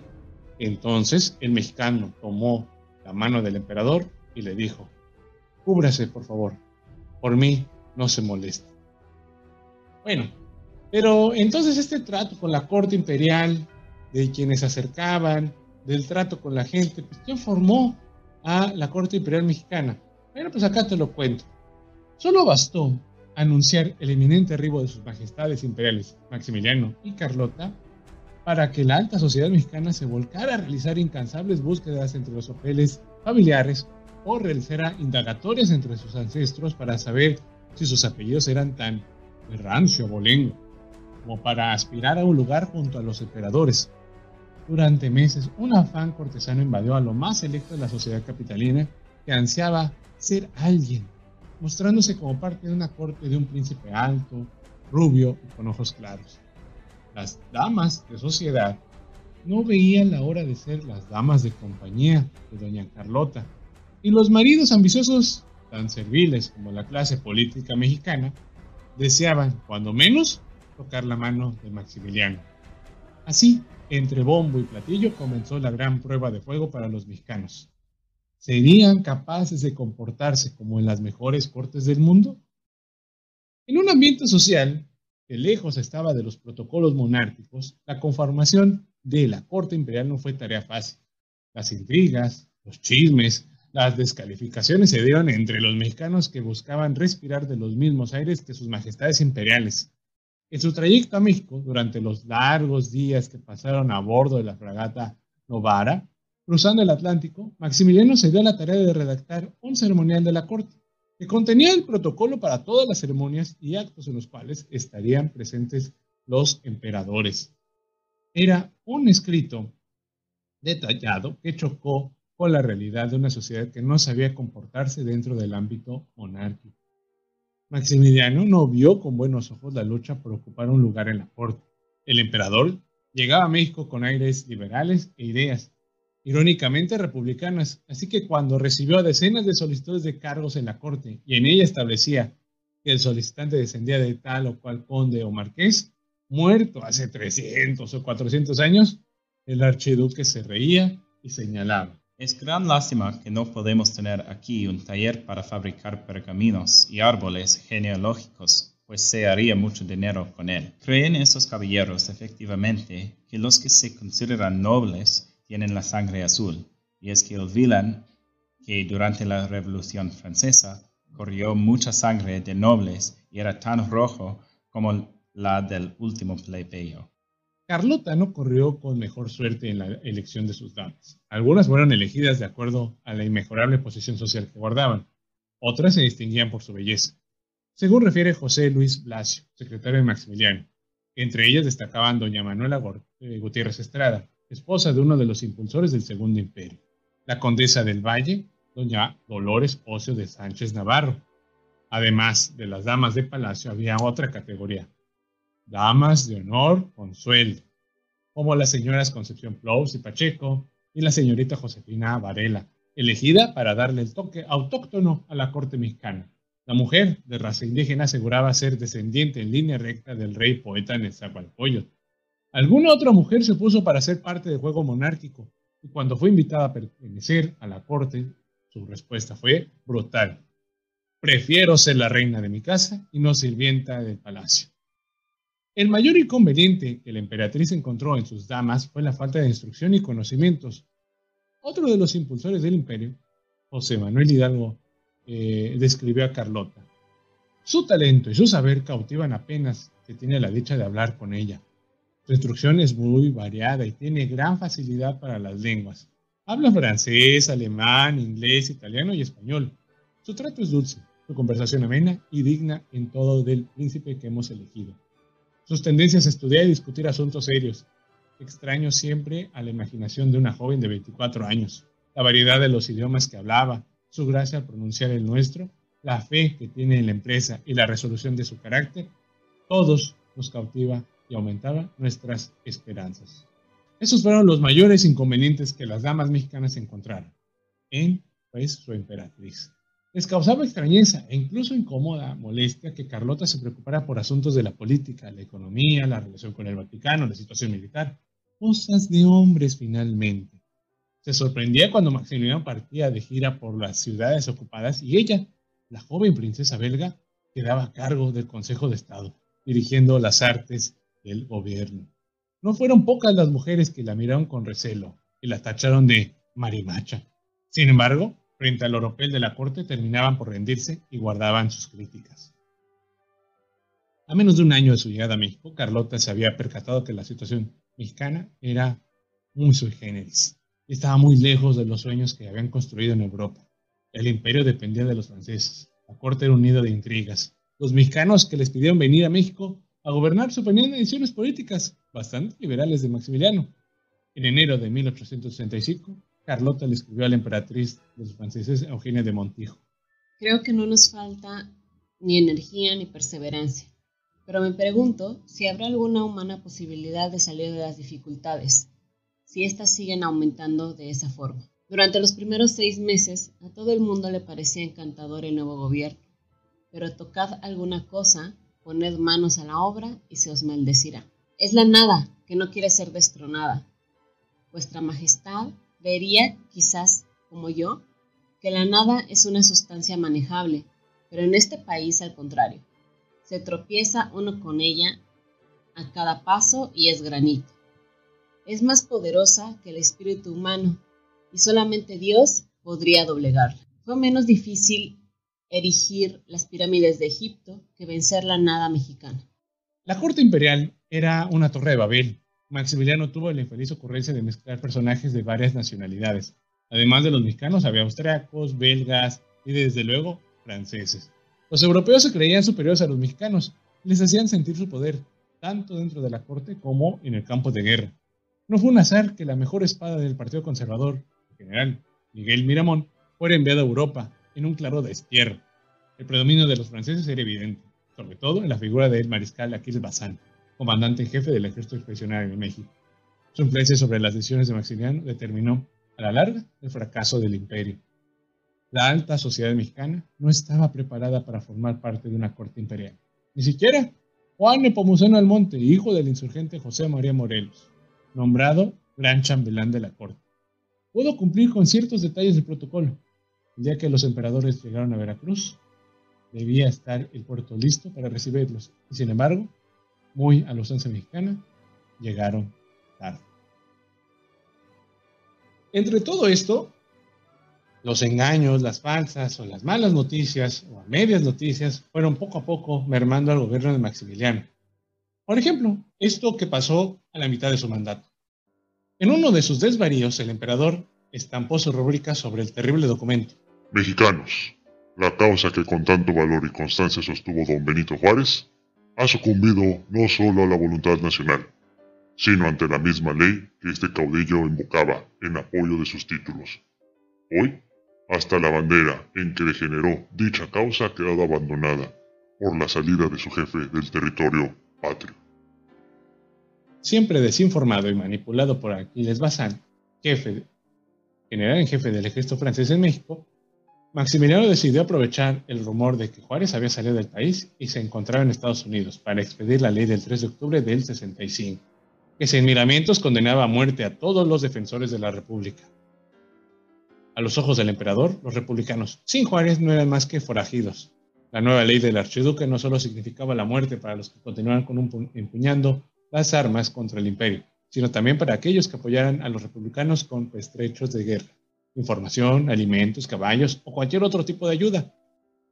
[SPEAKER 1] Entonces el mexicano tomó la mano del emperador y le dijo, cúbrase, por favor. Por mí, no se moleste. Bueno, pero entonces este trato con la corte imperial, de quienes se acercaban, del trato con la gente, pues ¿quién formó a la corte imperial mexicana? Bueno, pues acá te lo cuento. Solo bastó anunciar el eminente arribo de sus majestades imperiales, Maximiliano y Carlota, para que la alta sociedad mexicana se volcara a realizar incansables búsquedas entre los papeles familiares o realizara indagatorias entre sus ancestros para saber si sus apellidos eran tan de rancio abolengo como para aspirar a un lugar junto a los emperadores. Durante meses, un afán cortesano invadió a lo más selecto de la sociedad capitalina que ansiaba ser alguien, mostrándose como parte de una corte de un príncipe alto, rubio y con ojos claros. Las damas de sociedad no veían la hora de ser las damas de compañía de doña Carlota, y los maridos ambiciosos, tan serviles como la clase política mexicana, deseaban, cuando menos, tocar la mano de Maximiliano. Así, entre bombo y platillo comenzó la gran prueba de fuego para los mexicanos. ¿Serían capaces de comportarse como en las mejores cortes del mundo? En un ambiente social que lejos estaba de los protocolos monárquicos, la conformación de la corte imperial no fue tarea fácil. Las intrigas, los chismes, las descalificaciones se dieron entre los mexicanos que buscaban respirar de los mismos aires que sus majestades imperiales. En su trayecto a México, durante los largos días que pasaron a bordo de la fragata Novara, cruzando el Atlántico, Maximiliano se dio a la tarea de redactar un ceremonial de la corte, que contenía el protocolo para todas las ceremonias y actos en los cuales estarían presentes los emperadores. Era un escrito detallado que chocó con la realidad de una sociedad que no sabía comportarse dentro del ámbito monárquico. Maximiliano no vio con buenos ojos la lucha por ocupar un lugar en la corte. El emperador llegaba a México con aires liberales e ideas, irónicamente republicanas, así que cuando recibió decenas de solicitudes de cargos en la corte y en ella establecía que el solicitante descendía de tal o cual conde o marqués, muerto hace 300 o 400 años, el archiduque se reía y señalaba.
[SPEAKER 6] Es gran lástima que no podemos tener aquí un taller para fabricar pergaminos y árboles genealógicos, pues se haría mucho dinero con él. ¿Creen esos caballeros efectivamente que los que se consideran nobles tienen la sangre azul, y es que olvidan que durante la Revolución Francesa corrió mucha sangre de nobles y era tan rojo como la del último plebeyo.
[SPEAKER 1] Carlota no corrió con mejor suerte en la elección de sus damas. Algunas fueron elegidas de acuerdo a la inmejorable posición social que guardaban. Otras se distinguían por su belleza. Según refiere José Luis Blasio, secretario de Maximiliano, entre ellas destacaban doña Manuela eh, Gutiérrez Estrada, esposa de uno de los impulsores del Segundo Imperio, la condesa del Valle, doña Dolores Ocio de Sánchez Navarro. Además de las damas de palacio, había otra categoría, damas de honor con sueldo, como las señoras Concepción Plous y Pacheco y la señorita Josefina Varela, elegida para darle el toque autóctono a la corte mexicana. La mujer, de raza indígena, aseguraba ser descendiente en línea recta del rey poeta Nezahualcóyotl. Alguna otra mujer se opuso para ser parte del juego monárquico, y cuando fue invitada a pertenecer a la corte, su respuesta fue brutal. Prefiero ser la reina de mi casa y no sirvienta del palacio. El mayor inconveniente que la emperatriz encontró en sus damas fue la falta de instrucción y conocimientos. Otro de los impulsores del imperio, José Manuel Hidalgo, eh, describió a Carlota. Su talento y su saber cautivan apenas que tiene la dicha de hablar con ella. Su instrucción es muy variada y tiene gran facilidad para las lenguas. Habla francés, alemán, inglés, italiano y español. Su trato es dulce, su conversación amena y digna en todo del príncipe que hemos elegido. Sus tendencias a estudiar y discutir asuntos serios, extraños siempre a la imaginación de una joven de 24 años. La variedad de los idiomas que hablaba, su gracia al pronunciar el nuestro, la fe que tiene en la empresa y la resolución de su carácter, todos nos cautiva y aumentaba nuestras esperanzas. Esos fueron los mayores inconvenientes que las damas mexicanas encontraron en pues, su emperatriz. Les causaba extrañeza e incluso incómoda molestia que Carlota se preocupara por asuntos de la política, la economía, la relación con el Vaticano, la situación militar. Cosas de hombres finalmente. Se sorprendía cuando Maximiliano partía de gira por las ciudades ocupadas y ella, la joven princesa belga, quedaba a cargo del Consejo de Estado, dirigiendo las artes del gobierno. No fueron pocas las mujeres que la miraron con recelo y la tacharon de marimacha. Sin embargo, frente al oropel de la corte terminaban por rendirse y guardaban sus críticas. A menos de un año de su llegada a México, Carlota se había percatado que la situación mexicana era muy sui generis estaba muy lejos de los sueños que habían construido en Europa. El imperio dependía de los franceses, la corte era un nido de intrigas. Los mexicanos que les pidieron venir a México a gobernar suponían decisiones políticas bastante liberales de Maximiliano. En enero de 1865, Carlota le escribió a la emperatriz de los franceses, Eugenia de Montijo.
[SPEAKER 7] Creo que no nos falta ni energía ni perseverancia, pero me pregunto si habrá alguna humana posibilidad de salir de las dificultades, si éstas siguen aumentando de esa forma. Durante los primeros seis meses a todo el mundo le parecía encantador el nuevo gobierno, pero tocad alguna cosa, poned manos a la obra y se os maldecirá. Es la nada que no quiere ser destronada. Vuestra Majestad vería, quizás, como yo, que la nada es una sustancia manejable, pero en este país al contrario. Se tropieza uno con ella a cada paso y es granito. Es más poderosa que el espíritu humano y solamente Dios podría doblegarla. Fue menos difícil erigir las pirámides de Egipto que vencer la nada mexicana.
[SPEAKER 1] La corte imperial era una torre de Babel Maximiliano tuvo la infeliz ocurrencia de mezclar personajes de varias nacionalidades. Además de los mexicanos, había austriacos, belgas y desde luego franceses. Los europeos se creían superiores a los mexicanos les hacían sentir su poder, tanto dentro de la corte como en el campo de guerra. No fue un azar que la mejor espada del Partido Conservador, el general Miguel Miramón, fuera enviada a Europa en un claro destierro. El predominio de los franceses era evidente, sobre todo en la figura del mariscal Aquil Bazán comandante en jefe del ejército expedicionario de México. Su influencia sobre las decisiones de Maximiliano determinó, a la larga, el fracaso del imperio. La alta sociedad mexicana no estaba preparada para formar parte de una corte imperial. Ni siquiera Juan Nepomuceno Almonte, hijo del insurgente José María Morelos, nombrado gran chambelán de la corte, pudo cumplir con ciertos detalles del protocolo. El día que los emperadores llegaron a Veracruz, debía estar el puerto listo para recibirlos, y sin embargo, muy a los once mexicana, llegaron tarde. Entre todo esto, los engaños, las falsas o las malas noticias o medias noticias fueron poco a poco mermando al gobierno de Maximiliano. Por ejemplo, esto que pasó a la mitad de su mandato. En uno de sus desvaríos, el emperador estampó su rúbrica sobre el terrible documento.
[SPEAKER 2] Mexicanos, la causa que con tanto valor y constancia sostuvo don Benito Juárez ha sucumbido no solo a la voluntad nacional, sino ante la misma ley que este caudillo invocaba en apoyo de sus títulos. Hoy, hasta la bandera en que degeneró dicha causa ha quedado abandonada por la salida de su jefe del territorio patrio.
[SPEAKER 1] Siempre desinformado y manipulado por Aquiles Bazán, jefe, general en jefe del ejército francés en México, Maximiliano decidió aprovechar el rumor de que Juárez había salido del país y se encontraba en Estados Unidos para expedir la ley del 3 de octubre del 65, que sin miramientos condenaba a muerte a todos los defensores de la República. A los ojos del emperador, los republicanos sin Juárez no eran más que forajidos. La nueva ley del archiduque no solo significaba la muerte para los que continuaban con empuñando las armas contra el imperio, sino también para aquellos que apoyaran a los republicanos con estrechos de guerra información, alimentos, caballos o cualquier otro tipo de ayuda.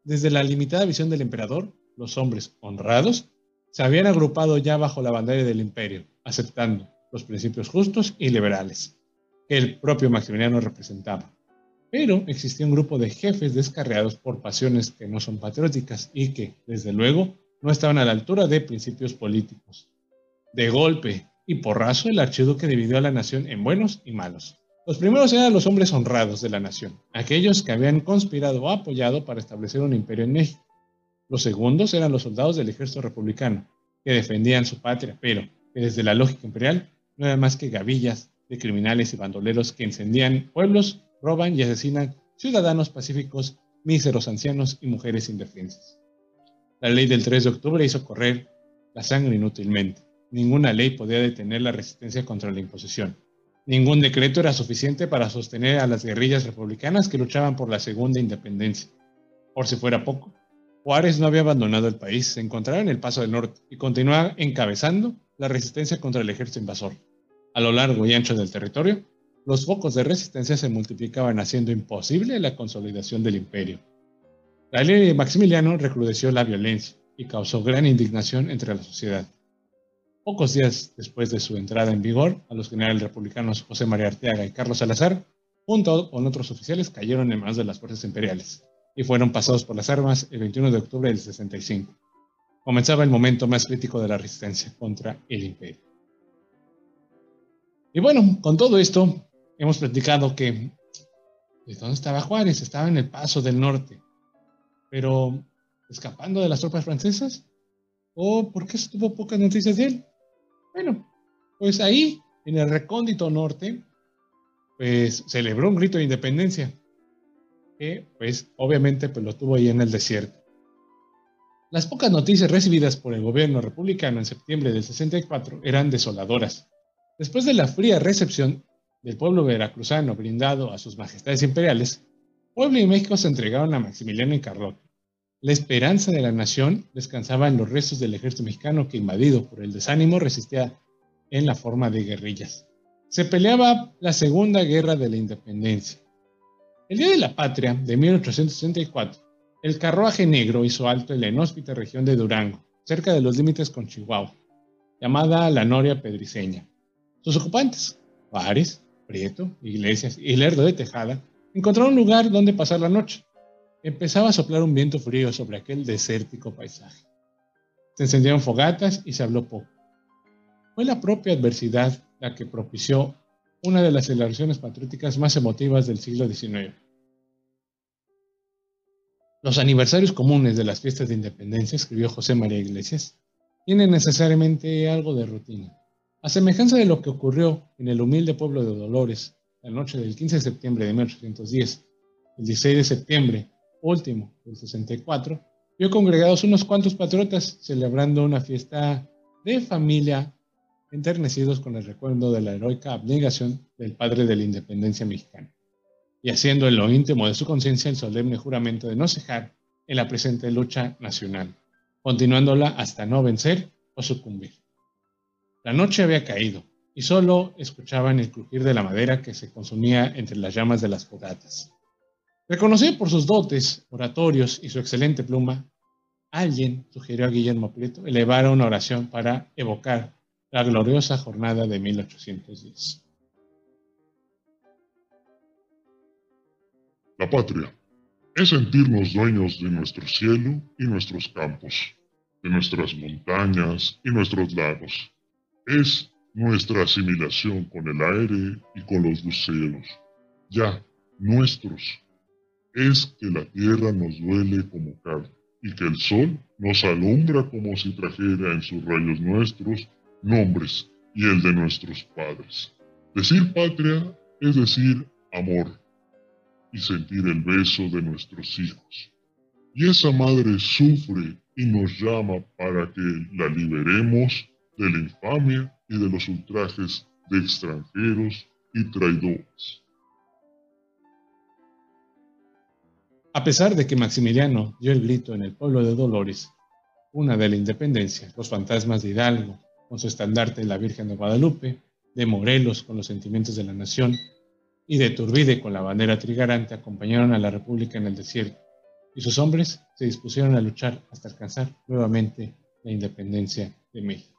[SPEAKER 1] Desde la limitada visión del emperador, los hombres honrados se habían agrupado ya bajo la bandera del imperio, aceptando los principios justos y liberales que el propio Maximiliano representaba. Pero existía un grupo de jefes descarriados por pasiones que no son patrióticas y que, desde luego, no estaban a la altura de principios políticos. De golpe y porrazo, el archiduque dividió a la nación en buenos y malos. Los primeros eran los hombres honrados de la nación, aquellos que habían conspirado o apoyado para establecer un imperio en México. Los segundos eran los soldados del ejército republicano, que defendían su patria, pero que desde la lógica imperial no eran más que gavillas de criminales y bandoleros que encendían pueblos, roban y asesinan ciudadanos pacíficos, míseros ancianos y mujeres indefensas. La ley del 3 de octubre hizo correr la sangre inútilmente. Ninguna ley podía detener la resistencia contra la imposición. Ningún decreto era suficiente para sostener a las guerrillas republicanas que luchaban por la segunda independencia. Por si fuera poco, Juárez no había abandonado el país, se encontraba en el Paso del Norte y continuaba encabezando la resistencia contra el ejército invasor. A lo largo y ancho del territorio, los focos de resistencia se multiplicaban haciendo imposible la consolidación del imperio. La ley de Maximiliano recrudeció la violencia y causó gran indignación entre la sociedad. Pocos días después de su entrada en vigor, a los generales republicanos José María Arteaga y Carlos Salazar, junto con otros oficiales, cayeron en manos de las fuerzas imperiales y fueron pasados por las armas el 21 de octubre del 65. Comenzaba el momento más crítico de la resistencia contra el imperio. Y bueno, con todo esto, hemos platicado que ¿de dónde estaba Juárez? Estaba en el Paso del Norte, pero escapando de las tropas francesas. ¿O por qué se tuvo pocas noticias de él? Bueno, pues ahí, en el recóndito norte, pues celebró un grito de independencia, que pues obviamente pues lo tuvo ahí en el desierto. Las pocas noticias recibidas por el gobierno republicano en septiembre del 64 eran desoladoras. Después de la fría recepción del pueblo veracruzano brindado a sus majestades imperiales, Puebla y México se entregaron a Maximiliano y Carlota. La esperanza de la nación descansaba en los restos del ejército mexicano que, invadido por el desánimo, resistía en la forma de guerrillas. Se peleaba la Segunda Guerra de la Independencia. El Día de la Patria de 1864, el carruaje negro hizo alto en la inhóspita región de Durango, cerca de los límites con Chihuahua, llamada la Noria Pedriceña. Sus ocupantes, Juárez, Prieto, Iglesias y Lerdo de Tejada, encontraron un lugar donde pasar la noche. Empezaba a soplar un viento frío sobre aquel desértico paisaje. Se encendieron fogatas y se habló poco. Fue la propia adversidad la que propició una de las celebraciones patrióticas más emotivas del siglo XIX. Los aniversarios comunes de las fiestas de independencia, escribió José María Iglesias, tienen necesariamente algo de rutina. A semejanza de lo que ocurrió en el humilde pueblo de Dolores la noche del 15 de septiembre de 1810, el 16 de septiembre último, el 64, vio congregados unos cuantos patriotas celebrando una fiesta de familia enternecidos con el recuerdo de la heroica abnegación del padre de la independencia mexicana, y haciendo en lo íntimo de su conciencia el solemne juramento de no cejar en la presente lucha nacional, continuándola hasta no vencer o sucumbir. La noche había caído, y solo escuchaban el crujir de la madera que se consumía entre las llamas de las fogatas. Reconocido por sus dotes oratorios y su excelente pluma, alguien sugirió a Guillermo Prieto elevar una oración para evocar la gloriosa jornada de 1810.
[SPEAKER 2] La patria es sentirnos dueños de nuestro cielo y nuestros campos, de nuestras montañas y nuestros lagos. Es nuestra asimilación con el aire y con los luceros, ya nuestros. Es que la tierra nos duele como carne y que el sol nos alumbra como si trajera en sus rayos nuestros nombres y el de nuestros padres. Decir patria es decir amor y sentir el beso de nuestros hijos. Y esa madre sufre y nos llama para que la liberemos de la infamia y de los ultrajes de extranjeros y traidores.
[SPEAKER 1] A pesar de que Maximiliano dio el grito en el pueblo de Dolores, una de la independencia, los fantasmas de Hidalgo, con su estandarte de la Virgen de Guadalupe, de Morelos con los sentimientos de la nación, y de Turbide con la bandera trigarante acompañaron a la República en el desierto, y sus hombres se dispusieron a luchar hasta alcanzar nuevamente la independencia de México.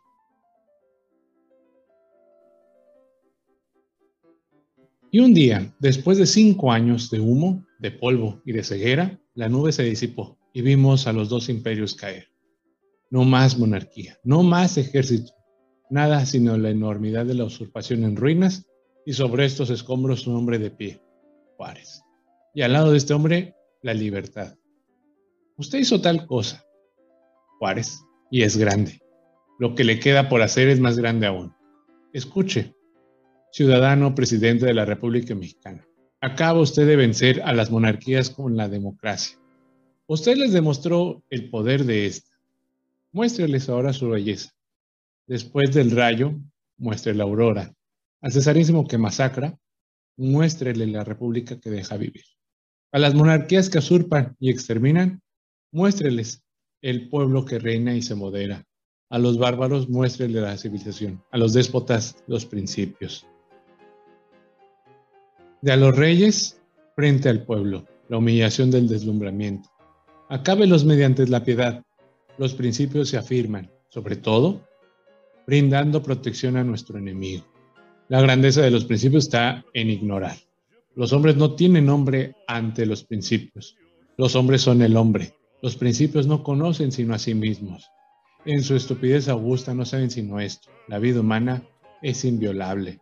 [SPEAKER 1] Y un día, después de cinco años de humo, de polvo y de ceguera, la nube se disipó y vimos a los dos imperios caer. No más monarquía, no más ejército, nada sino la enormidad de la usurpación en ruinas y sobre estos escombros un hombre de pie, Juárez. Y al lado de este hombre, la libertad. Usted hizo tal cosa, Juárez, y es grande. Lo que le queda por hacer es más grande aún. Escuche, ciudadano presidente de la República Mexicana. Acaba usted de vencer a las monarquías con la democracia. Usted les demostró el poder de esta. Muéstreles ahora su belleza. Después del rayo, muestre la aurora. Al cesarísimo que masacra, muéstrele la república que deja vivir. A las monarquías que usurpan y exterminan, muéstreles el pueblo que reina y se modera. A los bárbaros, muéstrele la civilización. A los déspotas, los principios de a los reyes frente al pueblo, la humillación del deslumbramiento. Acábelos mediante la piedad. Los principios se afirman, sobre todo, brindando protección a nuestro enemigo. La grandeza de los principios está en ignorar. Los hombres no tienen nombre ante los principios. Los hombres son el hombre. Los principios no conocen sino a sí mismos. En su estupidez augusta no saben sino esto. La vida humana es inviolable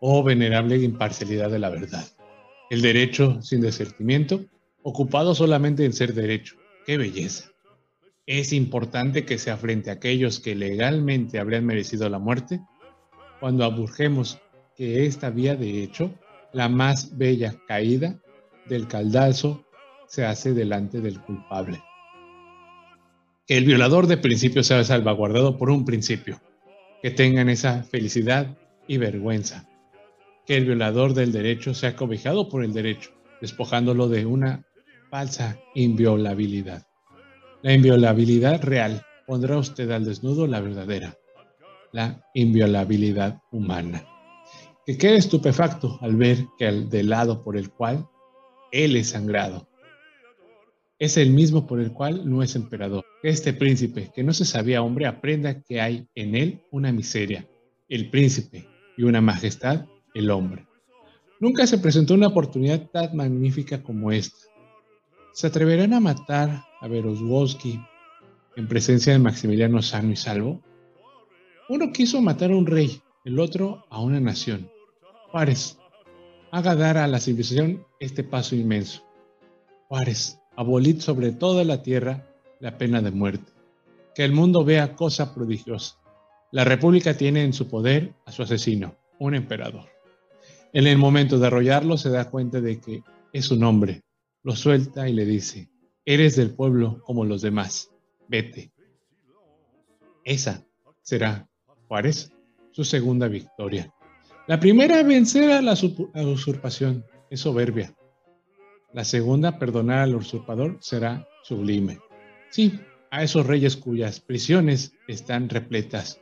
[SPEAKER 1] oh venerable imparcialidad de la verdad. El derecho sin desertimiento, ocupado solamente en ser derecho. ¡Qué belleza! Es importante que sea frente a aquellos que legalmente habrían merecido la muerte, cuando aburgemos que esta vía de hecho, la más bella caída del caldazo, se hace delante del culpable. Que el violador de principio sea salvaguardado por un principio, que tengan esa felicidad y vergüenza, que el violador del derecho sea cobijado por el derecho, despojándolo de una falsa inviolabilidad. La inviolabilidad real pondrá usted al desnudo la verdadera, la inviolabilidad humana. Que quede estupefacto al ver que el del lado por el cual él es sangrado es el mismo por el cual no es emperador. Este príncipe, que no se sabía hombre, aprenda que hay en él una miseria, el príncipe, y una majestad el hombre. Nunca se presentó una oportunidad tan magnífica como esta. ¿Se atreverán a matar a Veroswowski en presencia de Maximiliano sano y salvo? Uno quiso matar a un rey, el otro a una nación. Juárez, haga dar a la civilización este paso inmenso. Juárez, abolid sobre toda la tierra la pena de muerte. Que el mundo vea cosa prodigiosa. La República tiene en su poder a su asesino, un emperador. En el momento de arrollarlo se da cuenta de que es un hombre. Lo suelta y le dice, eres del pueblo como los demás, vete. Esa será, Juárez, su segunda victoria. La primera, vencer a la usurpación, es soberbia. La segunda, perdonar al usurpador, será sublime. Sí, a esos reyes cuyas prisiones están repletas,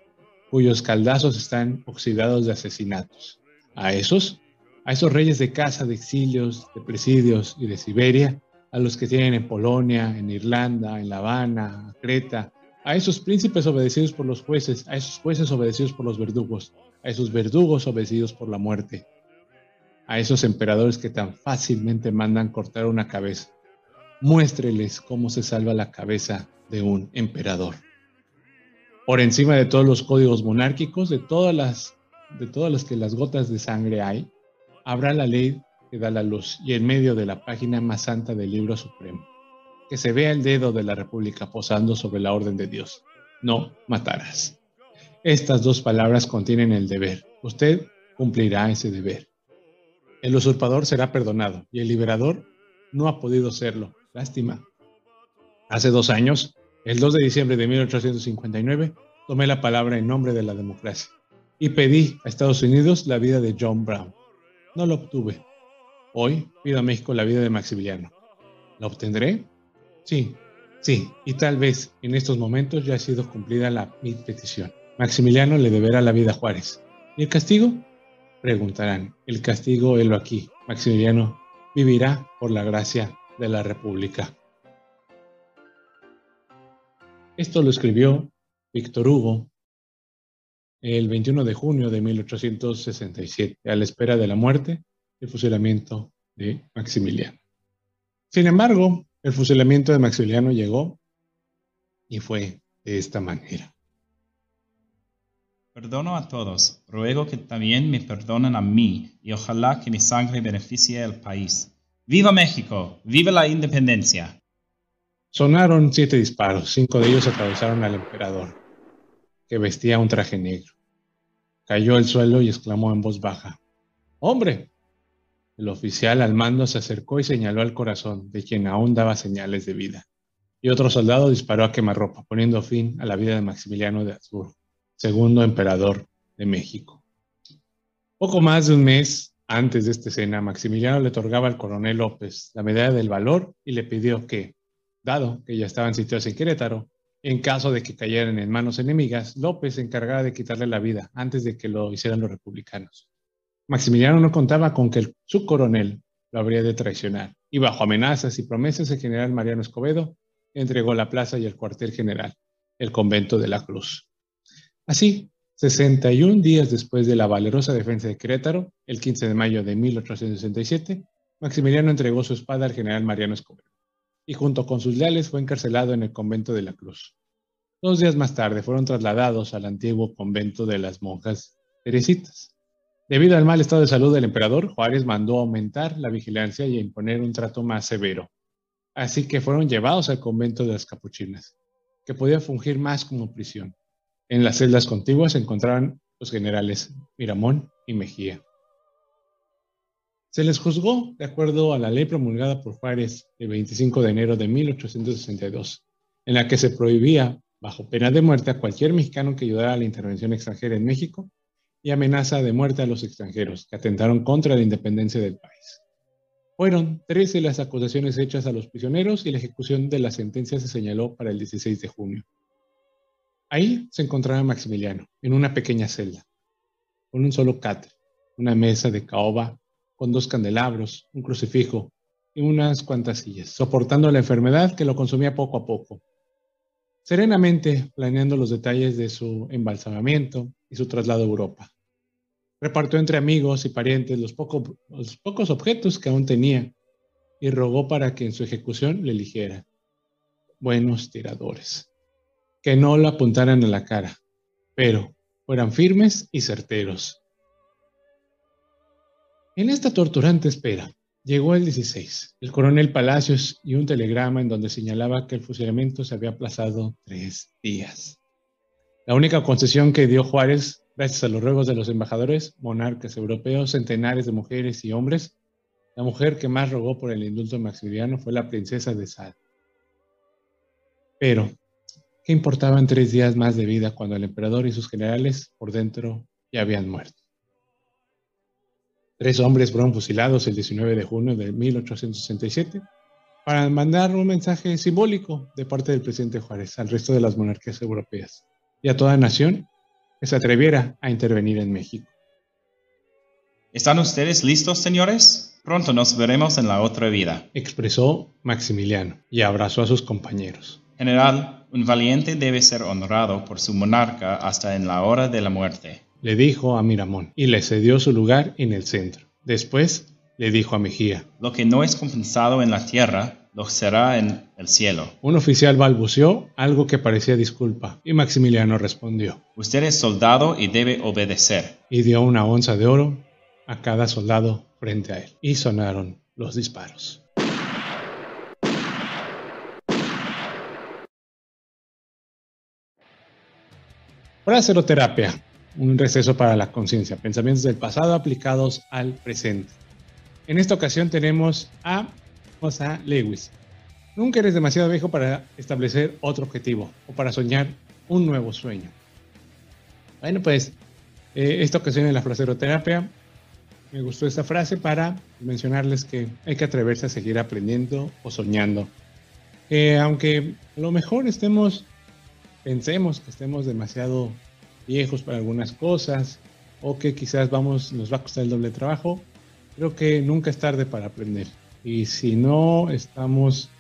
[SPEAKER 1] cuyos caldazos están oxidados de asesinatos. A esos, a esos reyes de casa, de exilios, de presidios y de Siberia, a los que tienen en Polonia, en Irlanda, en La Habana, Creta, a esos príncipes obedecidos por los jueces, a esos jueces obedecidos por los verdugos, a esos verdugos obedecidos por la muerte, a esos emperadores que tan fácilmente mandan cortar una cabeza. Muéstreles cómo se salva la cabeza de un emperador. Por encima de todos los códigos monárquicos, de todas las, de todas las que las gotas de sangre hay, habrá la ley que da la luz y en medio de la página más santa del libro supremo. Que se vea el dedo de la República posando sobre la orden de Dios. No matarás. Estas dos palabras contienen el deber. Usted cumplirá ese deber. El usurpador será perdonado y el liberador no ha podido serlo. Lástima. Hace dos años, el 2 de diciembre de 1859, tomé la palabra en nombre de la democracia y pedí a Estados Unidos la vida de John Brown. No lo obtuve. Hoy pido a México la vida de Maximiliano. ¿La obtendré? Sí, sí, y tal vez en estos momentos ya ha sido cumplida la, mi petición. Maximiliano le deberá la vida a Juárez. ¿Y el castigo? Preguntarán, el castigo helo aquí. Maximiliano vivirá por la gracia de la República. Esto lo escribió Víctor Hugo el 21 de junio de 1867, a la espera de la muerte y el fusilamiento de Maximiliano. Sin embargo, el fusilamiento de Maximiliano llegó y fue de esta manera.
[SPEAKER 6] Perdono a todos, ruego que también me perdonen a mí y ojalá que mi sangre beneficie al país. ¡Viva México! ¡Viva la independencia!
[SPEAKER 1] Sonaron siete disparos, cinco de ellos atravesaron al emperador, que vestía un traje negro. Cayó al suelo y exclamó en voz baja, ¡Hombre! El oficial al mando se acercó y señaló al corazón, de quien aún daba señales de vida. Y otro soldado disparó a quemarropa, poniendo fin a la vida de Maximiliano de Habsburgo segundo emperador de México. Poco más de un mes antes de esta escena, Maximiliano le otorgaba al coronel López la medalla del valor y le pidió que, dado que ya estaban sitiados en Querétaro, en caso de que cayeran en manos enemigas, López se encargara de quitarle la vida antes de que lo hicieran los republicanos. Maximiliano no contaba con que su coronel lo habría de traicionar, y bajo amenazas y promesas el general Mariano Escobedo entregó la plaza y el cuartel general, el convento de la Cruz. Así, 61 días después de la valerosa defensa de Querétaro, el 15 de mayo de 1867, Maximiliano entregó su espada al general Mariano Escobedo y junto con sus leales fue encarcelado en el convento de la Cruz. Dos días más tarde fueron trasladados al antiguo convento de las monjas Teresitas. Debido al mal estado de salud del emperador, Juárez mandó aumentar la vigilancia y imponer un trato más severo. Así que fueron llevados al convento de las capuchinas, que podía fungir más como prisión. En las celdas contiguas se encontraban los generales Miramón y Mejía. Se les juzgó de acuerdo a la ley promulgada por Juárez el 25 de enero de 1862, en la que se prohibía, bajo pena de muerte, a cualquier mexicano que ayudara a la intervención extranjera en México y amenaza de muerte a los extranjeros que atentaron contra la independencia del país. Fueron 13 las acusaciones hechas a los prisioneros y la ejecución de la sentencia se señaló para el 16 de junio. Ahí se encontraba Maximiliano, en una pequeña celda, con un solo catre, una mesa de caoba con dos candelabros, un crucifijo y unas cuantas sillas, soportando la enfermedad que lo consumía poco a poco. Serenamente planeando los detalles de su embalsamamiento y su traslado a Europa. Repartió entre amigos y parientes los, pocos objetos que aún tenía y rogó para que en su ejecución le eligiera buenos tiradores que no lo apuntaran a la cara, pero fueran firmes y certeros. En esta torturante espera, llegó el 16, el coronel Palacios y un telegrama en donde señalaba que el fusilamiento se había aplazado tres días. La única concesión que dio Juárez, gracias a los ruegos de los embajadores, monarcas europeos, centenares de mujeres y hombres, la mujer que más rogó por el indulto maximiliano fue la princesa de Sal. Pero ¿Qué importaban tres días más de vida cuando el emperador y sus generales por dentro ya habían muerto? Tres hombres fueron fusilados el 19 de junio de 1867 para mandar un mensaje simbólico de parte del presidente Juárez al resto de las monarquías europeas y a toda nación que se atreviera a intervenir en México.
[SPEAKER 6] ¿Están ustedes listos, señores? Pronto nos veremos en la otra vida,
[SPEAKER 1] expresó Maximiliano y abrazó a sus compañeros.
[SPEAKER 6] General, un valiente debe ser honrado por su monarca hasta en la hora de la muerte,
[SPEAKER 1] le dijo a Miramón y le cedió su lugar en el centro. Después le dijo a Mejía,
[SPEAKER 6] Lo que no es compensado en la tierra, lo será en el cielo.
[SPEAKER 1] Un oficial balbuceó algo que parecía disculpa, y Maximiliano respondió,
[SPEAKER 6] Usted es soldado y debe obedecer.
[SPEAKER 1] Y dio una onza de oro a cada soldado frente a él, y sonaron los disparos. Fraseroterapia, un receso para la conciencia, pensamientos del pasado aplicados al presente. En esta ocasión tenemos a José Lewis. Nunca eres demasiado viejo para establecer otro objetivo o para soñar un nuevo sueño. Bueno, pues eh, esta ocasión en la fraseroterapia me gustó esta frase para mencionarles que hay que atreverse a seguir aprendiendo o soñando. Que aunque a lo mejor estemos, pensemos que estemos demasiado viejos para algunas cosas o que quizás vamos, nos va a costar el doble trabajo, creo que nunca es tarde para aprender. Y si no estamos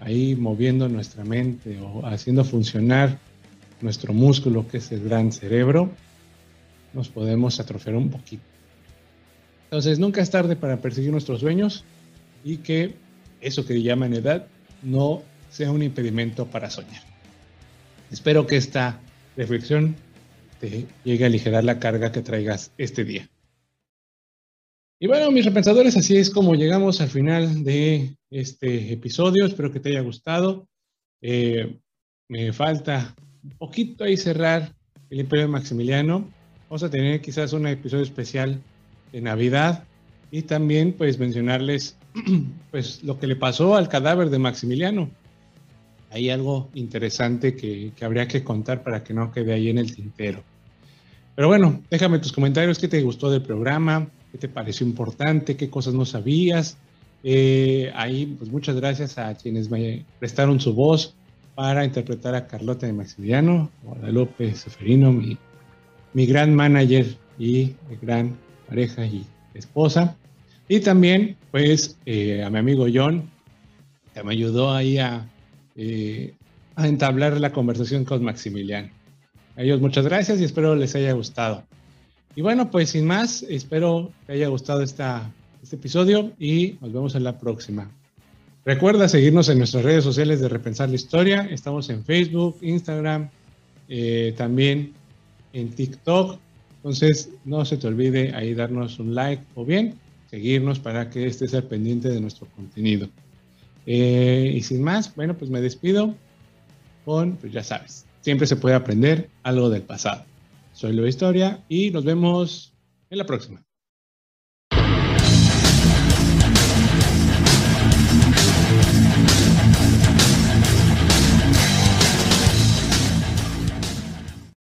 [SPEAKER 1] ahí moviendo nuestra mente o haciendo funcionar nuestro músculo, que es el gran cerebro, nos podemos atrofiar un poquito. Entonces, nunca es tarde para perseguir nuestros sueños y que eso que llaman edad no sea un impedimento para soñar. Espero que esta reflexión te llegue a aligerar la carga que traigas este día. Y bueno, mis repensadores, así es como llegamos al final de este episodio. Espero que te haya gustado. Eh, me falta un poquito ahí cerrar el Imperio de Maximiliano. Vamos a tener quizás un episodio especial de Navidad y también pues mencionarles *clears throat* pues lo que le pasó al cadáver de Maximiliano. Hay algo interesante que, que habría que contar para que no quede ahí en el tintero. Pero bueno, déjame tus comentarios, qué te gustó del programa, qué te pareció importante, qué cosas no sabías. Eh, ahí, pues muchas gracias a quienes me prestaron su voz para interpretar a Carlota de Maximiliano, Guadalupe Seferino, mi, mi gran manager y gran pareja y esposa. Y también, pues, eh, a mi amigo John, que me ayudó ahí a, eh, a entablar la conversación con Maximiliano. A ellos muchas gracias y espero les haya gustado. Y bueno, pues sin más, espero que haya gustado este episodio y nos vemos en la próxima. Recuerda seguirnos en nuestras redes sociales de Repensar la Historia. Estamos en Facebook, Instagram, eh, también en TikTok. Entonces, no se te olvide ahí darnos un like o bien seguirnos para que estés al pendiente de nuestro contenido. Eh, y sin más, bueno, pues me despido con, pues ya sabes, siempre se puede aprender algo del pasado. Soy Lo Historia y nos vemos en la próxima.